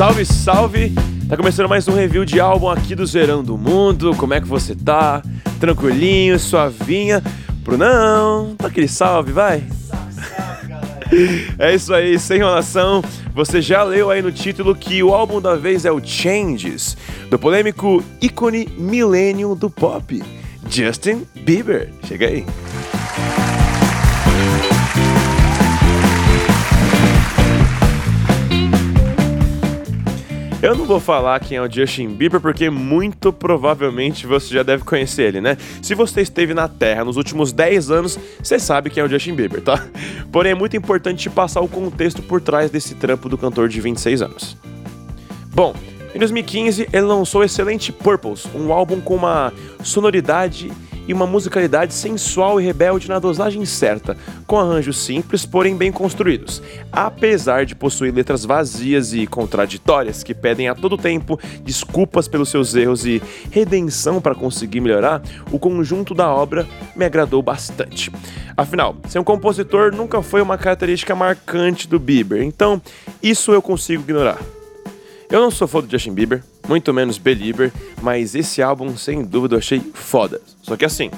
Salve, salve! Tá começando mais um review de álbum aqui do Zerando o Mundo. Como é que você tá? Tranquilinho, suavinha? Brunão, tá aquele salve, vai! É isso aí, sem enrolação. Você já leu aí no título que o álbum da vez é o Changes, do polêmico ícone millennium do pop, Justin Bieber. Chega aí. Eu não vou falar quem é o Justin Bieber porque muito provavelmente você já deve conhecer ele, né? Se você esteve na Terra nos últimos 10 anos, você sabe quem é o Justin Bieber, tá? Porém, é muito importante te passar o contexto por trás desse trampo do cantor de 26 anos. Bom, em 2015 ele lançou o excelente Purples, um álbum com uma sonoridade e uma musicalidade sensual e rebelde na dosagem certa, com arranjos simples, porém bem construídos. Apesar de possuir letras vazias e contraditórias que pedem a todo tempo desculpas pelos seus erros e redenção para conseguir melhorar, o conjunto da obra me agradou bastante. Afinal, ser um compositor nunca foi uma característica marcante do Bieber, então isso eu consigo ignorar. Eu não sou fã do Justin Bieber, muito menos Belieber, mas esse álbum sem dúvida eu achei foda. Só que assim,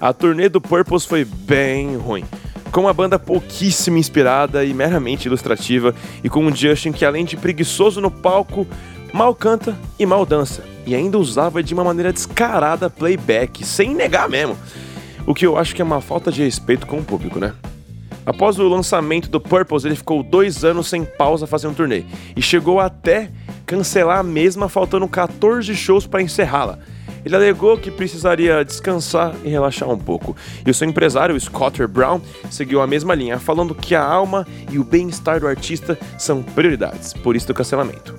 a turnê do Purpose foi bem ruim. Com uma banda pouquíssimo inspirada e meramente ilustrativa, e com um Justin que, além de preguiçoso no palco, mal canta e mal dança, e ainda usava de uma maneira descarada playback, sem negar mesmo. O que eu acho que é uma falta de respeito com o público, né? Após o lançamento do Purpose, ele ficou dois anos sem pausa fazendo turnê e chegou até cancelar a mesma, faltando 14 shows para encerrá-la. Ele alegou que precisaria descansar e relaxar um pouco. E o seu empresário, Scotter Brown, seguiu a mesma linha, falando que a alma e o bem-estar do artista são prioridades, por isso do cancelamento.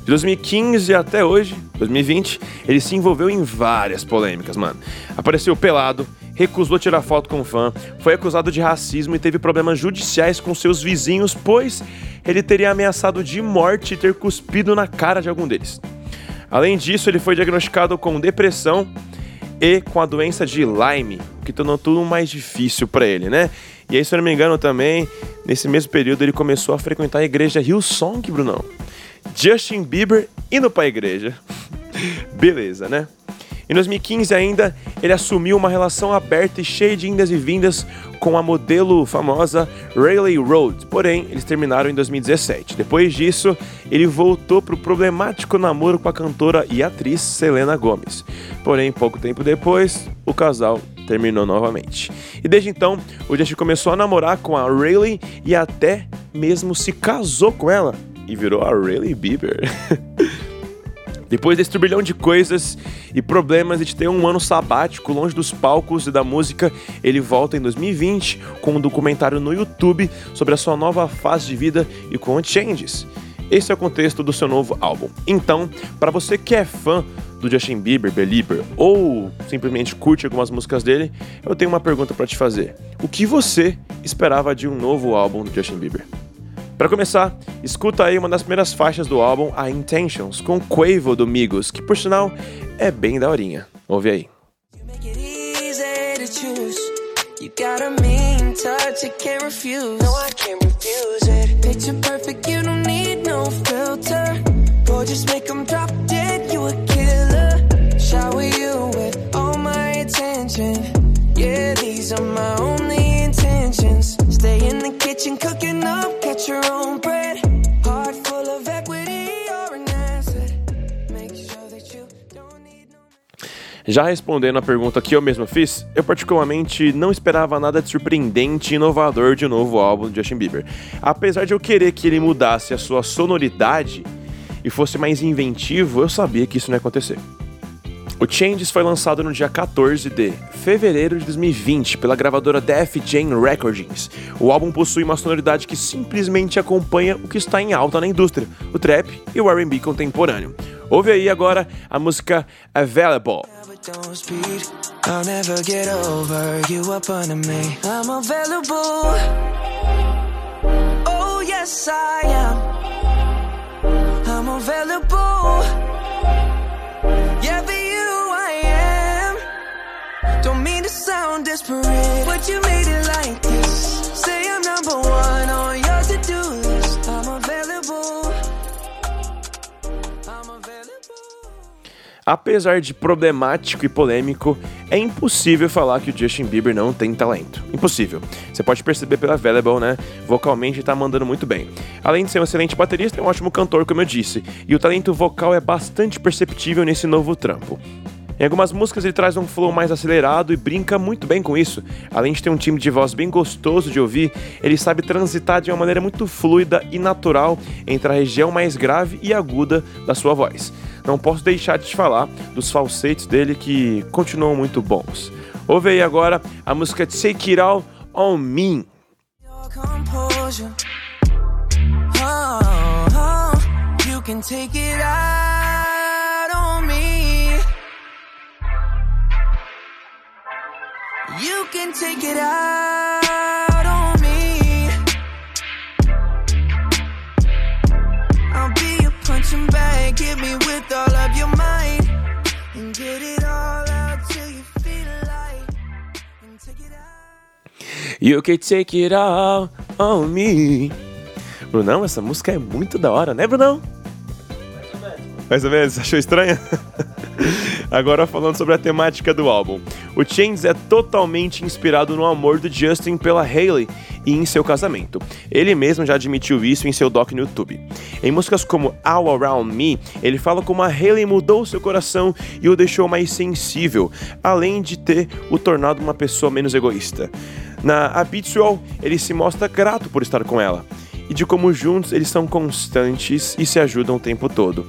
De 2015 até hoje, 2020, ele se envolveu em várias polêmicas, mano. Apareceu pelado, recusou tirar foto com fã, foi acusado de racismo e teve problemas judiciais com seus vizinhos, pois ele teria ameaçado de morte e ter cuspido na cara de algum deles. Além disso, ele foi diagnosticado com depressão e com a doença de Lyme, o que tornou tudo mais difícil para ele, né? E aí, se eu não me engano, também, nesse mesmo período, ele começou a frequentar a igreja Hillsong, Brunão. Justin Bieber indo pra igreja. Beleza, né? Em 2015 ainda, ele assumiu uma relação aberta e cheia de indas e vindas com a modelo famosa Rayleigh Road, porém eles terminaram em 2017. Depois disso, ele voltou para o problemático namoro com a cantora e atriz Selena Gomez. Porém, pouco tempo depois, o casal terminou novamente. E desde então, o Justin começou a namorar com a Rayleigh e até mesmo se casou com ela e virou a Rayleigh Bieber. Depois desse turbilhão de coisas e problemas de ter um ano sabático longe dos palcos e da música, ele volta em 2020 com um documentário no YouTube sobre a sua nova fase de vida e com Changes. Esse é o contexto do seu novo álbum. Então, para você que é fã do Justin Bieber, Belieber, ou simplesmente curte algumas músicas dele, eu tenho uma pergunta para te fazer. O que você esperava de um novo álbum do Justin Bieber? Para começar, escuta aí uma das primeiras faixas do álbum, a Intentions, com Quavo do Migos, que por sinal é bem daorinha. Ouve aí. You got a mean touch, I can't refuse. No, I can't refuse it. Picture perfect, you don't need no filter. Boy, just make them drop dead, you a killer. Shower you with all my attention. Yeah, these are my intentions. Stay in the kitchen cooking up Já respondendo a pergunta que eu mesmo fiz, eu particularmente não esperava nada de surpreendente e inovador de um novo álbum de Justin Bieber. Apesar de eu querer que ele mudasse a sua sonoridade e fosse mais inventivo, eu sabia que isso não ia acontecer. O Changes foi lançado no dia 14 de fevereiro de 2020 pela gravadora Def Jam Recordings. O álbum possui uma sonoridade que simplesmente acompanha o que está em alta na indústria, o trap e o R&B contemporâneo. Ouve aí agora a música Available. I'm available. Yeah, sound desperate. You made it like this? Say I'm number one on your to-do list. I'm available. Apesar de problemático e polêmico, é impossível falar que o Justin Bieber não tem talento. Impossível. Você pode perceber pela Available, né? Vocalmente tá mandando muito bem. Além de ser um excelente baterista, é um ótimo cantor, como eu disse, e o talento vocal é bastante perceptível nesse novo trampo. Em algumas músicas ele traz um flow mais acelerado e brinca muito bem com isso. Além de ter um time de voz bem gostoso de ouvir, ele sabe transitar de uma maneira muito fluida e natural entre a região mais grave e aguda da sua voz. Não posso deixar de te falar dos falsetes dele que continuam muito bons. Ouve aí agora a música Take It All On Me. Oh, oh, can take it out You can take it out on me. I'll be a punching bag. Hit me with all of your might. And get it all out till you feel like. And take it out. You can take it all on me. Brunão, essa música é muito da hora, né, Brunão? Mais ou menos, achou estranha? Agora falando sobre a temática do álbum. O Chains é totalmente inspirado no amor do Justin pela Hailey e em seu casamento. Ele mesmo já admitiu isso em seu doc no YouTube. Em músicas como All Around Me, ele fala como a Hailey mudou seu coração e o deixou mais sensível, além de ter o tornado uma pessoa menos egoísta. Na Habitual, ele se mostra grato por estar com ela e de como juntos eles são constantes e se ajudam o tempo todo.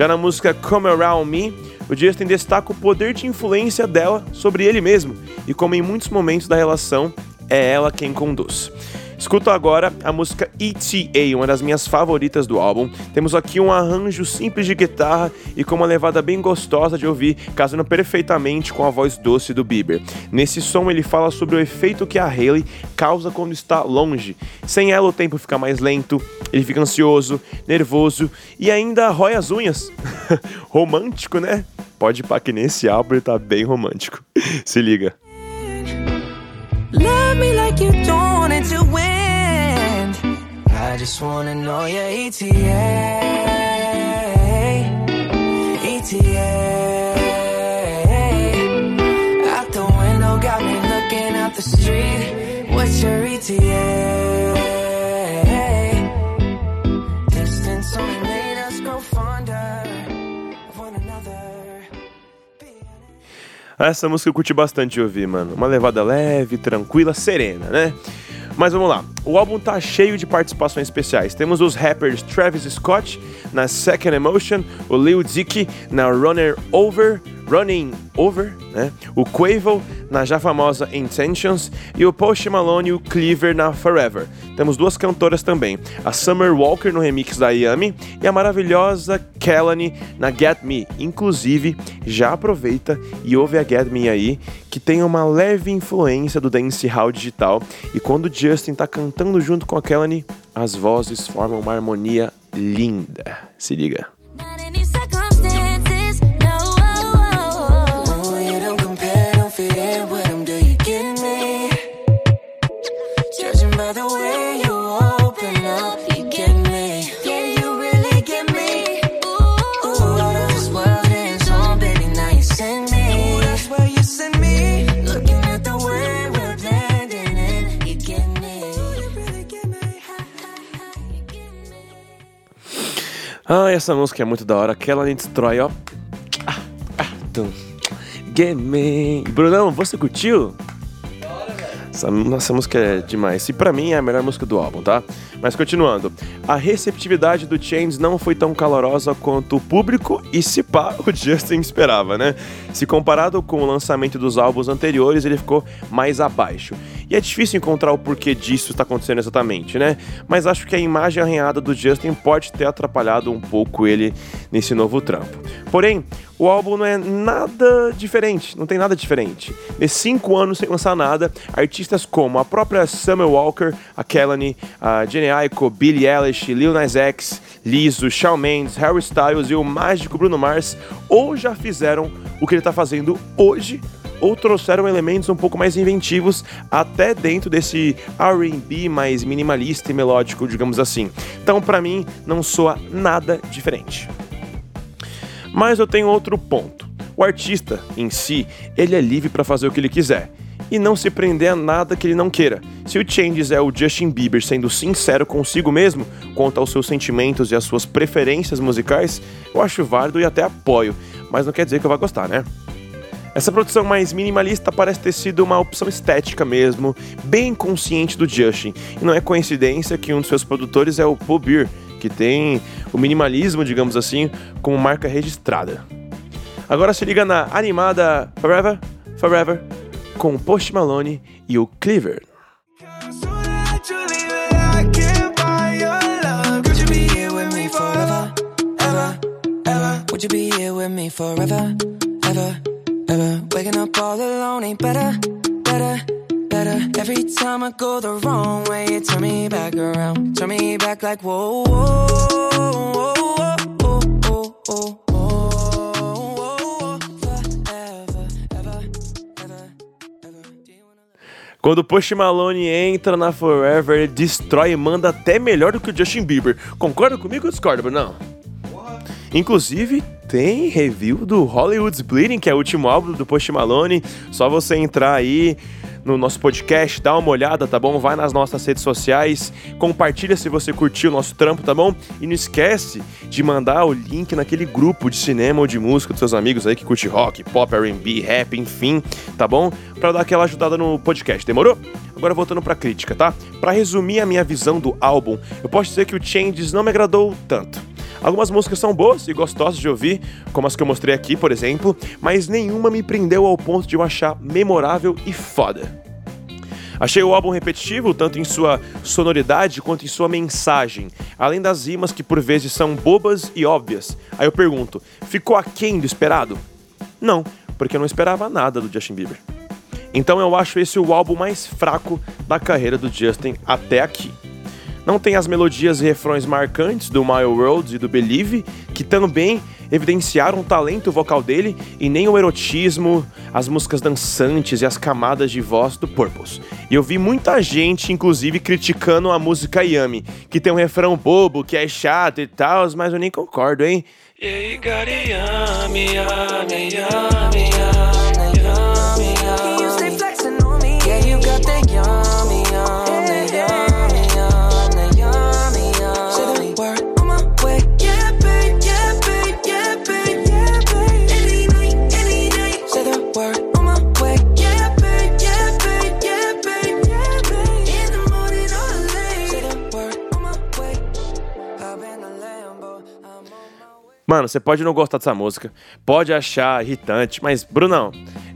Já na música Come Around Me, o Justin destaca o poder de influência dela sobre ele mesmo e como em muitos momentos da relação é ela quem conduz. Escuta agora a música ETA, uma das minhas favoritas do álbum. Temos aqui um arranjo simples de guitarra e com uma levada bem gostosa de ouvir, casando perfeitamente com a voz doce do Bieber. Nesse som ele fala sobre o efeito que a Hailey causa quando está longe. Sem ela o tempo fica mais lento, ele fica ansioso, nervoso e ainda rói as unhas. Romântico, né? Pode pra que nesse álbum ele tá bem romântico. Se liga. Love I just wanna know your ETA. ETA. Out the window, got me looking out the street. What's your ETA? Distance only made us grow fonder of one another. Essa música eu curti bastante de ouvir, mano. Uma levada leve, tranquila, serena, né? Mas vamos lá. O álbum tá cheio de participações especiais. Temos os rappers Travis Scott na Second Emotion, o Lil Dicky na Runner Over, Running Over, né? O Quavo na já famosa Intentions e o Post Malone o Cleaver na Forever. Temos duas cantoras também, a Summer Walker no remix da Yami e a maravilhosa Kelly na Get Me. Inclusive, já aproveita e ouve a Get Me aí, que tem uma leve influência do dancehall digital e quando Justin tá cantando junto com a Kelly, as vozes formam uma harmonia linda. Se liga. Ah, essa música é muito da hora. Aquela nem destrói, ó. Ah, ah, tum. Get me. Brunão, você curtiu? Essa, essa música é demais. E pra mim é a melhor música do álbum, tá? Mas continuando. A receptividade do Chains não foi tão calorosa quanto o público e se pá, o Justin esperava, né? Se comparado com o lançamento dos álbuns anteriores, ele ficou mais abaixo. E é difícil encontrar o porquê disso está acontecendo exatamente, né? Mas acho que a imagem arranhada do Justin pode ter atrapalhado um pouco ele nesse novo trampo. Porém, o álbum não é nada diferente, não tem nada diferente. Nesses cinco anos sem lançar nada, artistas como a própria Summer Walker, a Kelly, a Jenny Aiko, Billie Eilish, Lil Nas X, Lizzo, Shawn Mendes, Harry Styles e o mágico Bruno Mars ou já fizeram o que ele está fazendo hoje ou trouxeram elementos um pouco mais inventivos até dentro desse R&B mais minimalista e melódico, digamos assim. Então, para mim, não soa nada diferente. Mas eu tenho outro ponto. O artista, em si, ele é livre para fazer o que ele quiser e não se prender a nada que ele não queira. Se o Changes é o Justin Bieber sendo sincero consigo mesmo quanto aos seus sentimentos e às suas preferências musicais, eu acho válido e até apoio, mas não quer dizer que eu vá gostar, né? Essa produção mais minimalista parece ter sido uma opção estética mesmo, bem consciente do Justin, e não é coincidência que um dos seus produtores é o Paul Beer, que tem o minimalismo, digamos assim, como marca registrada. Agora se liga na animada Forever, Forever, com Post Malone e o Cleaver. Every time I go the wrong way, you turn me back around, turn me back like whoa, whoa, whoa, whoa, whoa, whoa. Quando o Post Malone entra na Forever, ele destrói e manda até melhor do que o Justin Bieber. Concorda comigo ou discorda, não? Inclusive, tem review do Hollywood's Bleeding, que é o último álbum do Post Malone. Só você entrar aí no nosso podcast, dá uma olhada, tá bom? Vai nas nossas redes sociais, compartilha se você curtiu o nosso trampo, tá bom? E não esquece de mandar o link naquele grupo de cinema ou de música dos seus amigos aí que curte rock, pop, R&B, rap, enfim, tá bom? Para dar aquela ajudada no podcast, demorou? Agora voltando pra crítica, tá? Para resumir a minha visão do álbum, eu posso dizer que o Changes não me agradou tanto. Algumas músicas são boas e gostosas de ouvir, como as que eu mostrei aqui, por exemplo, mas nenhuma me prendeu ao ponto de eu achar memorável e foda. Achei o álbum repetitivo, tanto em sua sonoridade quanto em sua mensagem, além das rimas que por vezes são bobas e óbvias. Aí eu pergunto, ficou aquém do esperado? Não, porque eu não esperava nada do Justin Bieber. Então eu acho esse o álbum mais fraco da carreira do Justin até aqui. Não tem as melodias e refrões marcantes do My World e do Believe, que também evidenciaram o talento vocal dele, e nem o erotismo, as músicas dançantes e as camadas de voz do Purpose. E eu vi muita gente, inclusive, criticando a música Yami, que tem um refrão bobo, que é chato e tal, mas eu nem concordo, hein? Mano, você pode não gostar dessa música, pode achar irritante, mas, Brunão,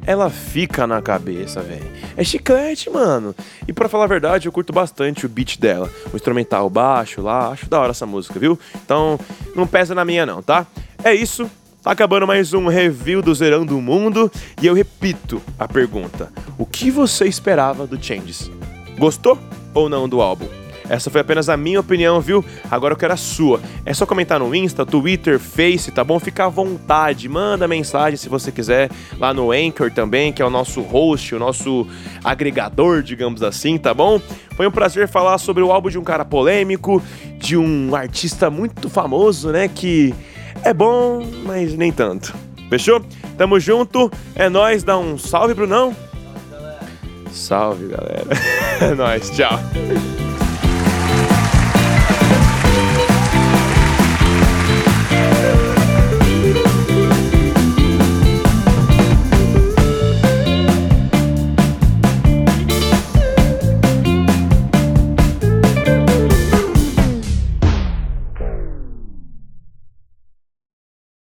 ela fica na cabeça, velho. É chiclete, mano. E para falar a verdade, eu curto bastante o beat dela. O instrumental baixo lá, acho da hora essa música, viu? Então, não pesa na minha não, tá? É isso. Tá acabando mais um review do Zerando o Mundo e eu repito a pergunta: o que você esperava do Changes? Gostou ou não do álbum? Essa foi apenas a minha opinião, viu? Agora eu quero a sua. É só comentar no Insta, Twitter, Face, tá bom? Fica à vontade, manda mensagem se você quiser, lá no Anchor também, que é o nosso host, o nosso agregador, digamos assim, tá bom? Foi um prazer falar sobre o álbum de um cara polêmico, de um artista muito famoso, né? Que é bom, mas nem tanto. Fechou? Tamo junto. É nós, dá um salve, Brunão. Salve, galera. É nóis, tchau.